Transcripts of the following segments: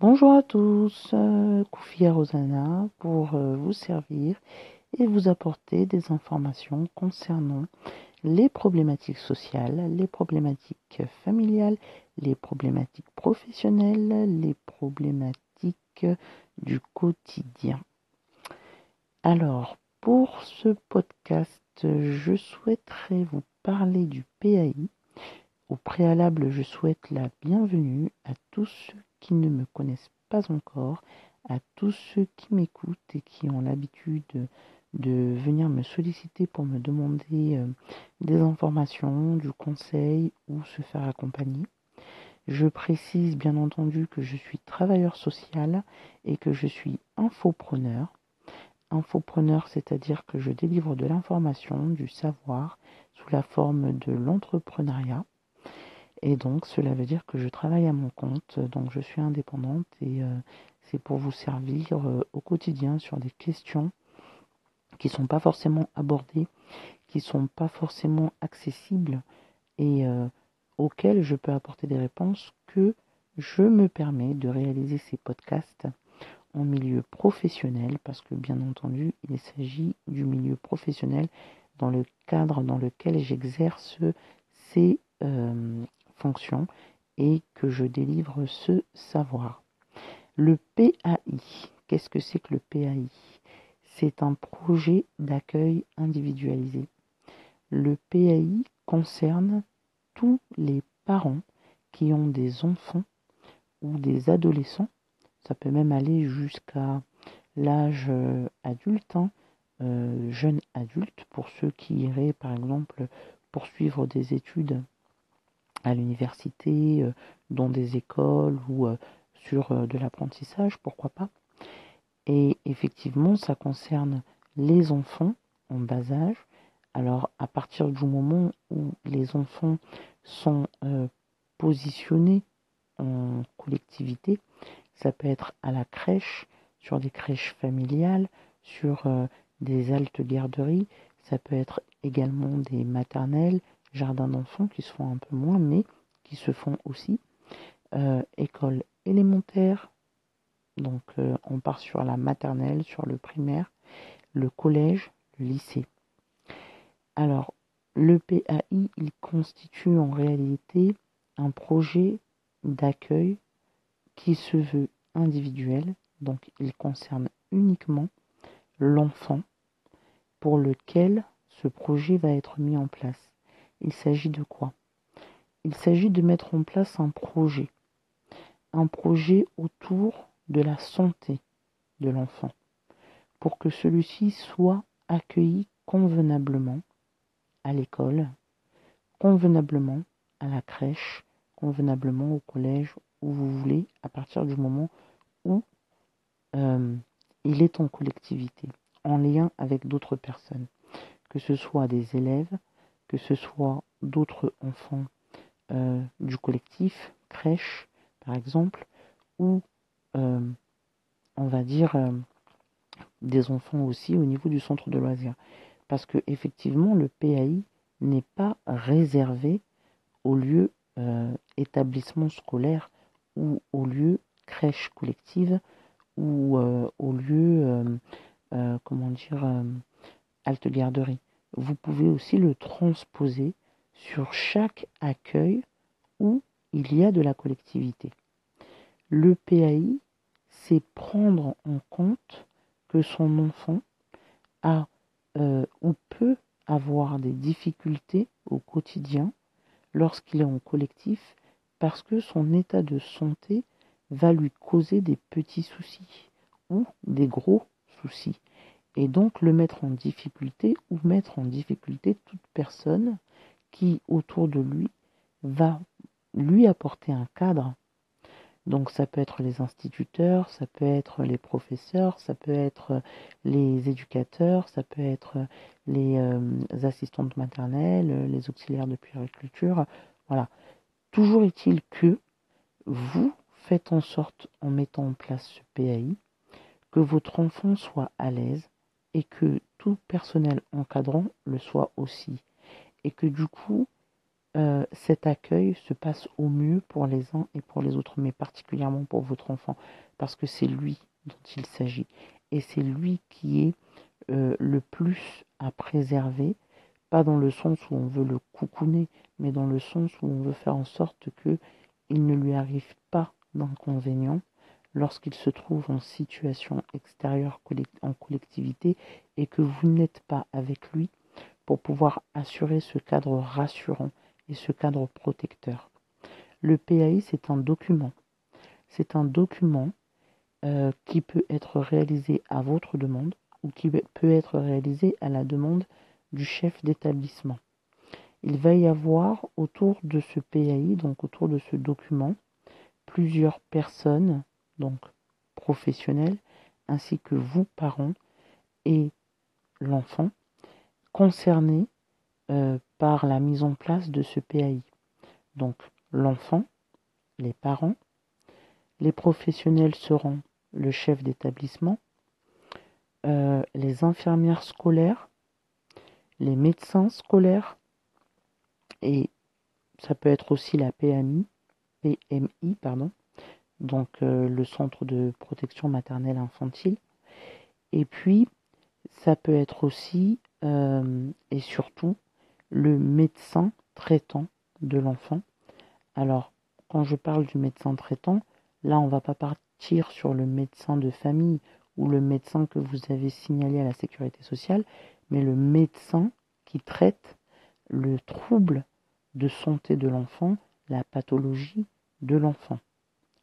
Bonjour à tous, euh, Koufia Rosana pour euh, vous servir et vous apporter des informations concernant les problématiques sociales, les problématiques familiales, les problématiques professionnelles, les problématiques du quotidien. Alors, pour ce podcast, je souhaiterais vous parler du PAI. Au préalable, je souhaite la bienvenue à tous ceux qui ne me connaissent pas encore, à tous ceux qui m'écoutent et qui ont l'habitude de, venir me solliciter pour me demander euh, des informations, du conseil ou se faire accompagner. Je précise bien entendu que je suis travailleur social et que je suis infopreneur. Infopreneur, c'est-à-dire que je délivre de l'information, du savoir sous la forme de l'entrepreneuriat. Et donc, cela veut dire que je travaille à mon compte, donc je suis indépendante et euh, c'est pour vous servir euh, au quotidien sur des questions qui ne sont pas forcément abordées, qui ne sont pas forcément accessibles et euh, auxquelles je peux apporter des réponses que je me permets de réaliser ces podcasts en milieu professionnel parce que bien entendu il s'agit du milieu professionnel dans le cadre dans lequel j'exerce ces fonction et que je délivre ce savoir. Le PAI, qu'est-ce que c'est que le PAI C'est un projet d'accueil individualisé. Le PAI concerne tous les parents qui ont des enfants ou des adolescents. Ça peut même aller jusqu'à l'âge euh, adulte, hein, euh, jeune adulte, pour ceux qui iraient par exemple poursuivre des études à l'université, euh, dans des écoles ou euh, sur euh, de l'apprentissage, pourquoi pas. Et effectivement, ça concerne les enfants en bas âge. Alors, à partir du moment où les enfants sont positionnés en collectivité, ça peut être à la crèche, sur des crèches familiales, sur des altes garderies, ça peut être également des maternelles, jardins d'enfants qui se font un peu moins, mais qui se font aussi. Euh, école élémentaire, donc euh, on part sur la maternelle, sur le primaire, le collège, le lycée. Alors, le PAI, il constitue en réalité un projet d'accueil qui se veut individuel, donc il concerne uniquement l'enfant pour lequel ce projet va être mis en place. Il s'agit de quoi? Il s'agit de mettre en place un projet. Un projet autour de la santé de l'enfant pour que celui-ci soit accueilli convenablement à l'école, convenablement à la crèche, convenablement au collège, où vous voulez, à partir du moment où euh, il est en collectivité, en lien avec d'autres personnes, que ce soit des élèves, que ce soit d'autres enfants euh, du collectif, crèche par exemple, ou euh, on va dire euh, des enfants aussi au niveau du centre de loisirs. Parce que effectivement, le PAI n'est pas réservé au lieu établissement scolaire ou au lieu crèche collective ou au lieu, comment dire, halte garderie vous pouvez aussi le transposer sur chaque accueil où il y a de la collectivité. Le PAI, c'est prendre en compte que son enfant a euh, ou peut avoir des difficultés au quotidien lorsqu'il est en collectif parce que son état de santé va lui causer des petits soucis ou des gros soucis et donc le mettre en difficulté ou mettre en difficulté toute personne qui autour de lui va lui apporter un cadre. Donc ça peut être les instituteurs, ça peut être les professeurs, ça peut être les éducateurs, ça peut être les euh, assistantes maternelles, les auxiliaires de puériculture. Voilà. Toujours est-il que vous faites en sorte, en mettant en place ce PAI, que votre enfant soit à l'aise, et que tout personnel encadrant le soit aussi. Et que du coup, euh, cet accueil se passe au mieux pour les uns et pour les autres, mais particulièrement pour votre enfant, parce que c'est lui dont il s'agit. Et c'est lui qui est euh, le plus à préserver, pas dans le sens où on veut le coucouner, mais dans le sens où on veut faire en sorte que il ne lui arrive pas d'inconvénients lorsqu'il se trouve en situation extérieure en collectivité et que vous n'êtes pas avec lui pour pouvoir assurer ce cadre rassurant et ce cadre protecteur. Le PAI, c'est un document. C'est un document euh, qui peut être réalisé à votre demande ou qui peut être réalisé à la demande du chef d'établissement. Il va y avoir autour de ce PAI, donc autour de ce document, plusieurs personnes, donc professionnels, ainsi que vous, parents, et l'enfant, concernés euh, par la mise en place de ce PAI. Donc l'enfant, les parents, les professionnels seront le chef d'établissement, euh, les infirmières scolaires, les médecins scolaires, et ça peut être aussi la PMI, PMI pardon, donc euh, le centre de protection maternelle infantile. Et puis, ça peut être aussi euh, et surtout le médecin traitant de l'enfant. Alors, quand je parle du médecin traitant, là, on ne va pas partir sur le médecin de famille ou le médecin que vous avez signalé à la sécurité sociale, mais le médecin qui traite le trouble de santé de l'enfant, la pathologie de l'enfant.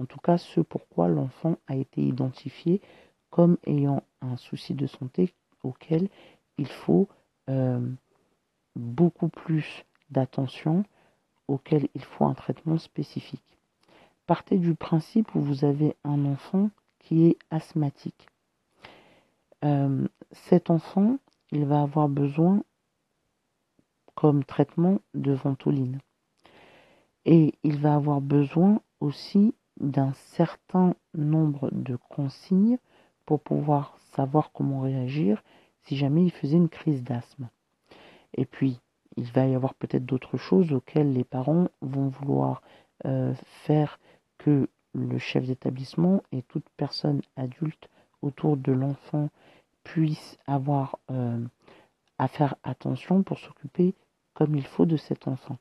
En tout cas, ce pourquoi l'enfant a été identifié comme ayant un souci de santé auquel il faut euh, beaucoup plus d'attention, auquel il faut un traitement spécifique. Partez du principe où vous avez un enfant qui est asthmatique. Euh, cet enfant, il va avoir besoin comme traitement de ventoline. Et il va avoir besoin aussi d'un certain nombre de consignes pour pouvoir savoir comment réagir si jamais il faisait une crise d'asthme. Et puis, il va y avoir peut-être d'autres choses auxquelles les parents vont vouloir euh, faire que le chef d'établissement et toute personne adulte autour de l'enfant puisse avoir euh, à faire attention pour s'occuper comme il faut de cet enfant.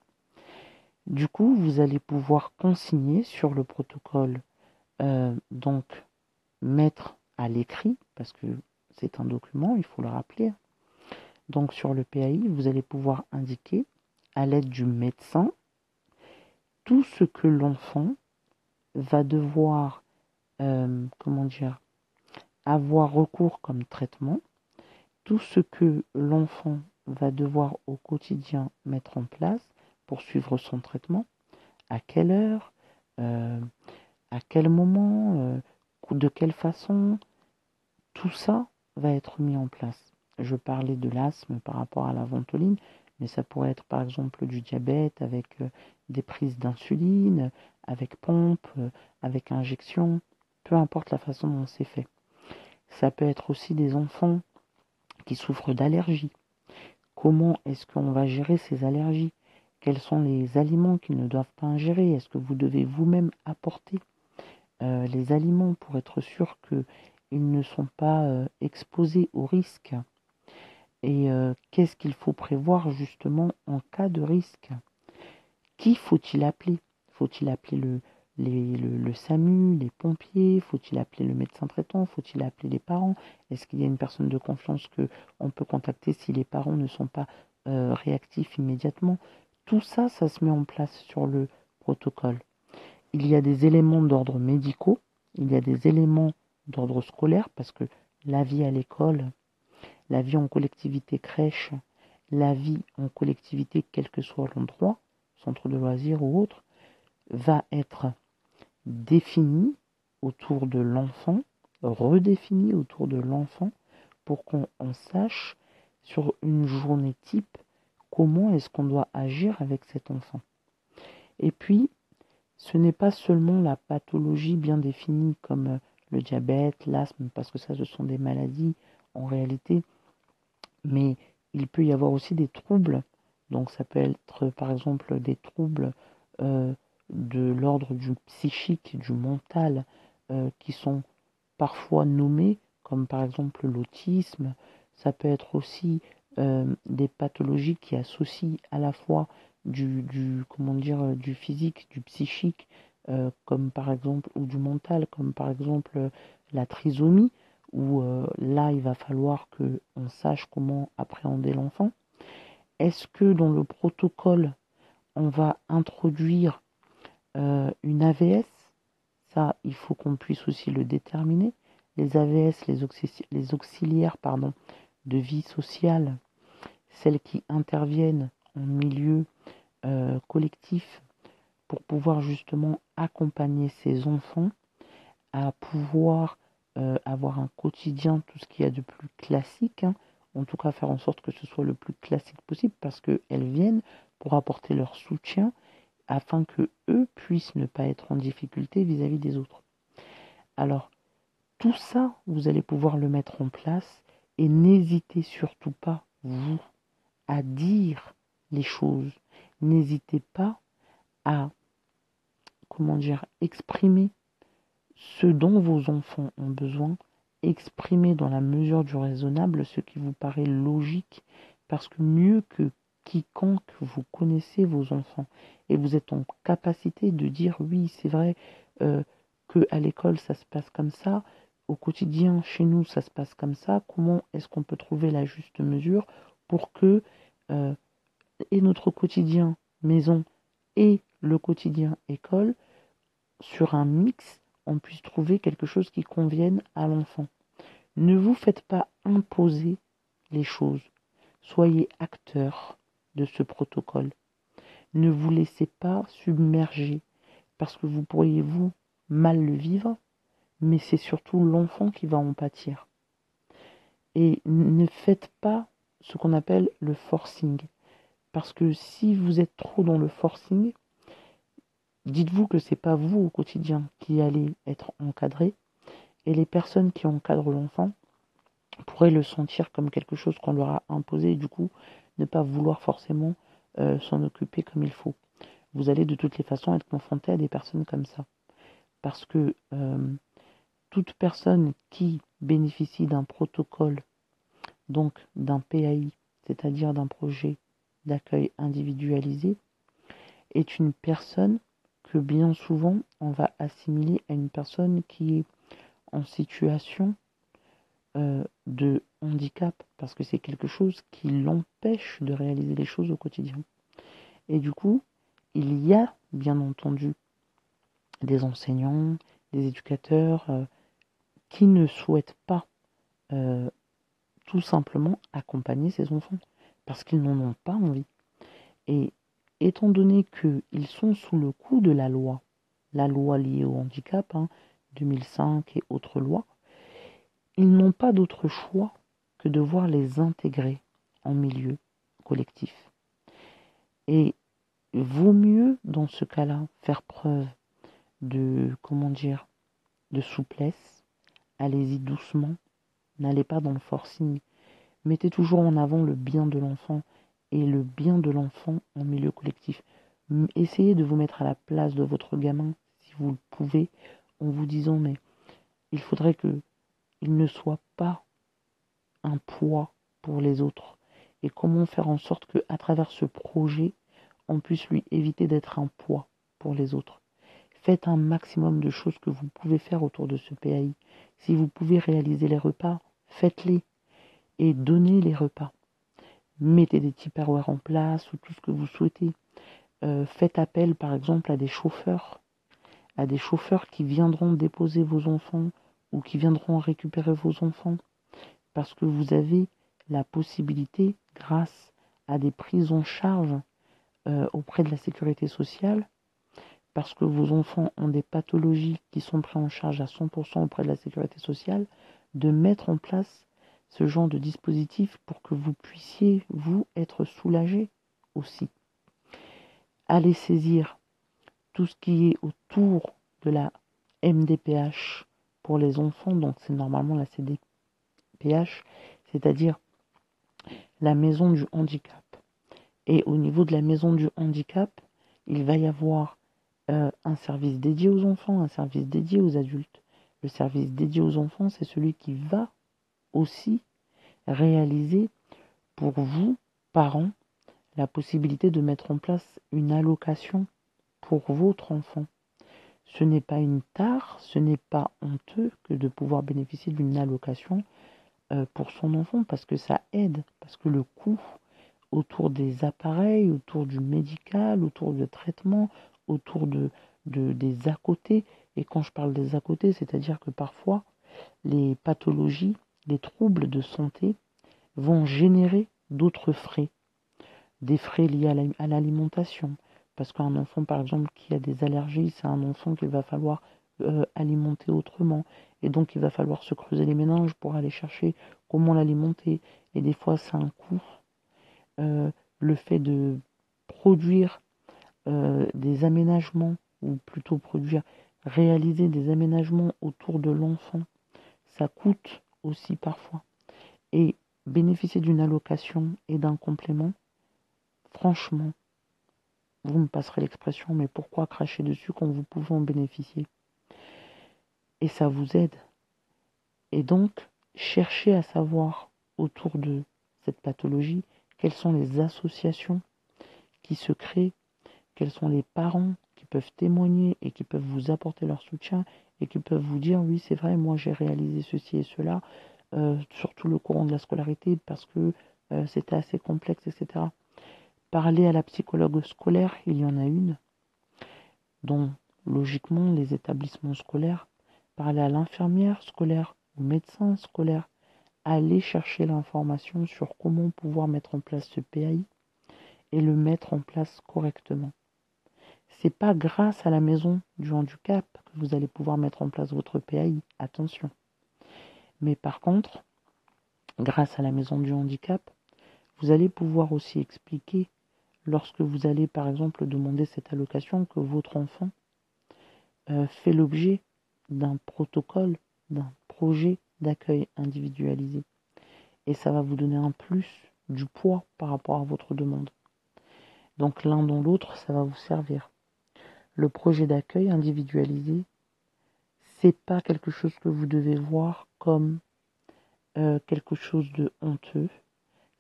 Du coup, vous allez pouvoir consigner sur le protocole, euh, donc mettre à l'écrit, parce que c'est un document, il faut le rappeler. Donc sur le PAI, vous allez pouvoir indiquer à l'aide du médecin tout ce que l'enfant va devoir, euh, comment dire, avoir recours comme traitement, tout ce que l'enfant va devoir au quotidien mettre en place pour suivre son traitement, à quelle heure, euh, à quel moment, euh, de quelle façon, tout ça va être mis en place. Je parlais de l'asthme par rapport à la ventoline, mais ça pourrait être par exemple du diabète avec euh, des prises d'insuline, avec pompe, avec injection, peu importe la façon dont c'est fait. Ça peut être aussi des enfants qui souffrent d'allergies, Comment est-ce qu'on va gérer ces allergies? Quels sont les aliments qu'ils ne doivent pas ingérer? Est-ce que vous devez vous-même apporter euh, les aliments pour être sûr qu'ils ne sont pas euh, exposés au risque? Et euh, qu'est-ce qu'il faut prévoir justement en cas de risque? Qui faut-il appeler? Faut-il appeler le, SAMU, les pompiers? Faut-il appeler le médecin traitant? Faut-il appeler les parents? Est-ce qu'il y a une personne de confiance que on peut contacter si les parents ne sont pas réactifs immédiatement? Tout ça, ça se met en place sur le protocole. Il y a des éléments d'ordre médicaux, il y a des éléments d'ordre scolaire parce que la vie à l'école, la vie en collectivité crèche, la vie en collectivité, quel que soit l'endroit, centre de loisirs ou autre, va être défini autour de l'enfant, redéfini autour de l'enfant pour qu'on sache sur une journée type comment est-ce qu'on doit agir avec cet enfant? Et puis, ce n'est pas seulement la pathologie bien définie comme euh, le diabète, l'asthme, parce que ça, ce sont des maladies en réalité, mais il peut y avoir aussi des troubles Donc ça peut être par exemple des troubles euh, de l'ordre du psychique, du mental, euh, qui sont parfois nommés, comme par exemple l'autisme. Ça peut être aussi euh, des pathologies qui associent à la fois du, du comment dire du physique, du psychique, comme par exemple ou du mental, comme par exemple la trisomie, où là il va falloir que on sache comment appréhender l'enfant. Est-ce que dans le protocole on va introduire euh, une AVS, ça, il faut qu'on puisse aussi le déterminer. Les AVS, les, auxiliaires pardon, de vie sociale, celles qui interviennent en milieu euh, collectif pour pouvoir justement accompagner ces enfants à pouvoir euh, avoir un quotidien, tout ce qu'il y a de plus classique, hein. en tout cas faire en sorte que ce soit le plus classique possible parce qu'elles viennent pour apporter leur soutien afin que eux puissent ne pas être en difficulté vis-à-vis des autres. Alors, tout ça, vous allez pouvoir le mettre en place et n'hésitez surtout pas, vous, à dire les choses. N'hésitez pas à, comment dire, exprimer ce dont vos enfants ont besoin, exprimer dans la mesure du raisonnable ce qui vous paraît logique, parce que mieux que quiconque vous connaissez vos enfants et vous êtes en capacité de dire oui, c'est vrai euh, que à l'école ça se passe comme ça, au quotidien chez nous ça se passe comme ça. Comment est-ce qu'on peut trouver la juste mesure pour que euh, et notre quotidien maison et le quotidien école sur un mix, on puisse trouver quelque chose qui convienne à l'enfant. Ne vous faites pas imposer les choses. Soyez acteur de ce protocole. Ne vous laissez pas submerger parce que vous pourriez vous mal le vivre, mais c'est surtout l'enfant qui va en pâtir. Et ne faites pas ce qu'on appelle le forcing. Parce que si vous êtes trop dans le forcing, dites-vous que c'est pas vous au quotidien qui allez être encadré, et les personnes qui encadrent l'enfant pourraient le sentir comme quelque chose qu'on leur a imposé, et du coup ne pas vouloir forcément euh, s'en occuper comme il faut. Vous allez de toutes les façons être confronté à des personnes comme ça. Parce que euh, toute personne qui bénéficie d'un protocole, donc d'un PAI, c'est-à-dire d'un projet d'accueil individualisé, est une personne que bien souvent on va assimiler à une personne qui est en situation euh, de handicap parce que c'est quelque chose qui l'empêche de réaliser les choses au quotidien. Et du coup, il y a bien entendu des enseignants, des éducateurs euh, qui ne souhaitent pas euh, tout simplement accompagner ces enfants parce qu'ils n'en ont pas envie. Et étant donné qu'ils sont sous le coup de la loi, la loi liée au handicap, 2005 hein, et autres lois, ils n'ont pas d'autre choix que de voir les intégrer en milieu collectif. Et vaut mieux, dans ce cas-là, faire preuve de, comment dire, de souplesse. Allez-y doucement. N'allez pas dans le forcing. Mettez toujours en avant le bien de l'enfant et le bien de l'enfant en milieu collectif. Essayez de vous mettre à la place de votre gamin, si vous le pouvez, en vous disant, mais il faudrait que il ne soit pas un poids pour les autres et comment faire en sorte que à travers ce projet on puisse lui éviter d'être un poids pour les autres. Faites un maximum de choses que vous pouvez faire autour de ce PAI. Si vous pouvez réaliser les repas, faites-les et donnez les repas. Mettez des Tupperware en place ou tout ce que vous souhaitez. Euh, faites appel par exemple à des chauffeurs, à des chauffeurs qui viendront déposer vos enfants ou qui viendront récupérer vos enfants parce que vous avez la possibilité, grâce à des prises en charge euh, auprès de la sécurité sociale, parce que vos enfants ont des pathologies qui sont prises en charge à 100% auprès de la sécurité sociale, de mettre en place ce genre de dispositif pour que vous puissiez, vous, être soulagé aussi. Allez saisir tout ce qui est autour de la MDPH, pour les enfants, donc c'est normalement la CDPH, c'est-à-dire la maison du handicap. Et au niveau de la maison du handicap, il va y avoir euh, un service dédié aux enfants, un service dédié aux adultes. Le service dédié aux enfants, c'est celui qui va aussi réaliser pour vous, parents, la possibilité de mettre en place une allocation pour votre enfant. Ce n'est pas une tare, ce n'est pas honteux que de pouvoir bénéficier d'une allocation euh, pour son enfant parce que ça aide, parce que le coût autour des appareils, autour du médical, autour du traitement, autour de, de des à côté. Et quand je parle des à côté, c'est-à-dire que parfois les pathologies, les troubles de santé vont générer d'autres frais, des frais liés à l'alimentation. Parce qu'un enfant, par exemple, qui a des allergies, c'est un enfant qu'il va falloir euh, alimenter autrement. Et donc, il va falloir se creuser les méninges pour aller chercher comment l'alimenter. Et des fois, c'est un coût. Euh, le fait de produire euh, des aménagements, ou plutôt produire, réaliser des aménagements autour de l'enfant, ça coûte aussi parfois. Et bénéficier d'une allocation et d'un complément, franchement, vous me passerez l'expression, mais pourquoi cracher dessus quand vous pouvez en bénéficier? Et ça vous aide. Et donc, cherchez à savoir autour de cette pathologie quelles sont les associations qui se créent, quels sont les parents peuvent témoigner et qui peuvent vous apporter leur soutien et qui peuvent vous dire oui c'est vrai moi j'ai réalisé ceci et cela euh, surtout le courant de la scolarité parce que euh, c'était assez complexe etc parler à la psychologue scolaire il y en a une dont logiquement les établissements scolaires. Parler à l'infirmière scolaire au médecin scolaire. Aller chercher l'information sur comment pouvoir mettre en place ce PAI et le mettre en place correctement. C'est pas grâce à la maison du handicap que vous allez pouvoir mettre en place votre PAI, attention. Mais par contre, grâce à la maison du handicap, vous allez pouvoir aussi expliquer lorsque vous allez par exemple demander cette allocation que votre enfant euh, fait l'objet d'un protocole, d'un projet d'accueil individualisé. Et ça va vous donner un plus du poids par rapport à votre demande. Donc l'un dans l'autre, ça va vous servir. Le projet d'accueil individualisé, c'est pas quelque chose que vous devez voir comme euh, quelque chose de honteux.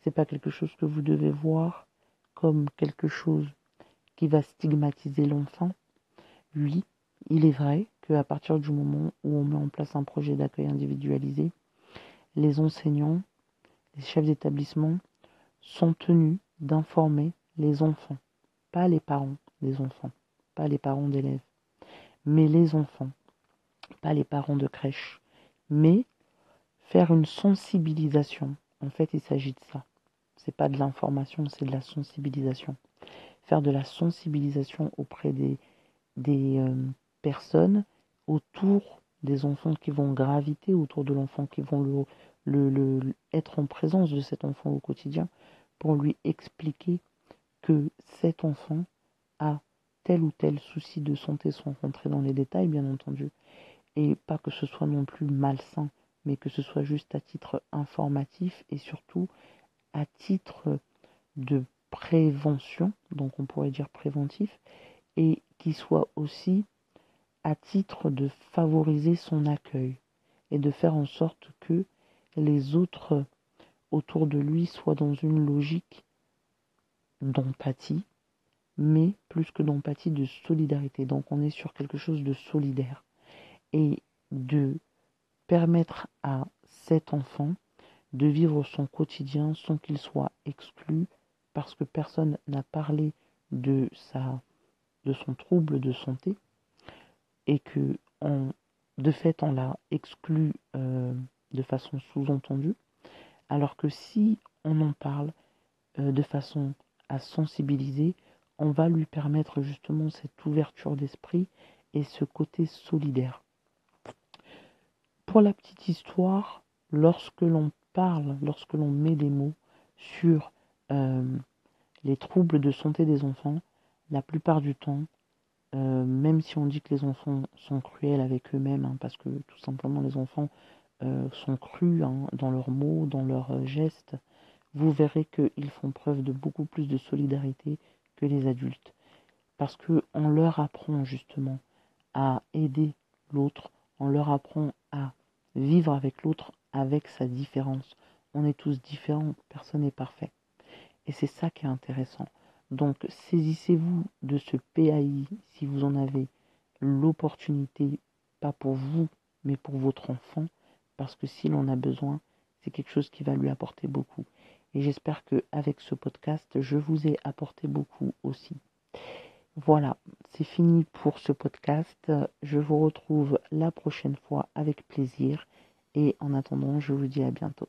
C'est pas quelque chose que vous devez voir comme quelque chose qui va stigmatiser l'enfant. Oui, il est vrai à partir du moment où on met en place un projet d'accueil individualisé, les enseignants, les chefs d'établissement sont tenus d'informer les enfants, pas les parents des enfants, pas les parents d'élèves, mais les enfants, pas les parents de crèche, mais faire une sensibilisation. En fait, il s'agit de ça. C'est pas de l'information, c'est de la sensibilisation. Faire de la sensibilisation auprès des, euh, personnes autour des enfants qui vont graviter autour de l'enfant, qui vont le, le, être en présence de cet enfant au quotidien, pour lui expliquer que cet enfant tel ou tel souci de santé sans rentrer dans les détails, bien entendu, et pas que ce soit non plus malsain, mais que ce soit juste à titre informatif et surtout à titre de prévention, donc on pourrait dire préventif, et qui soit aussi à titre de favoriser son accueil et de faire en sorte que les autres autour de lui soient dans une logique d'empathie, mais plus que d'empathie, de solidarité. Donc on est sur quelque chose de solidaire et de permettre à cet enfant de vivre son quotidien sans qu'il soit exclu parce que personne n'a parlé de sa de son trouble de santé et que de fait on l'a exclu euh, de façon sous-entendue, alors que si on en parle euh, de façon à sensibiliser, on va lui permettre justement cette ouverture d'esprit et ce côté solidaire. Pour la petite histoire, lorsque l'on parle, lorsque l'on met des mots sur euh, les troubles de santé des enfants, la plupart du temps, euh, même si on dit que les enfants sont cruels avec eux-mêmes, hein, parce que tout simplement les enfants euh, sont crus hein, dans leurs mots, dans leurs gestes, vous verrez qu'ils font preuve de beaucoup plus de solidarité que les adultes. Parce qu'on leur apprend justement à aider l'autre, on leur apprend à vivre avec l'autre avec sa différence. On est tous différents, personne n'est parfait. Et c'est ça qui est intéressant. Donc saisissez-vous de ce PAI si vous en avez l'opportunité, pas pour vous, mais pour votre enfant, parce que s'il en a besoin, c'est quelque chose qui va lui apporter beaucoup. Et j'espère que avec ce podcast, je vous ai apporté beaucoup aussi. Voilà, c'est fini pour ce podcast. Je vous retrouve la prochaine fois avec plaisir. Et en attendant, je vous dis à bientôt.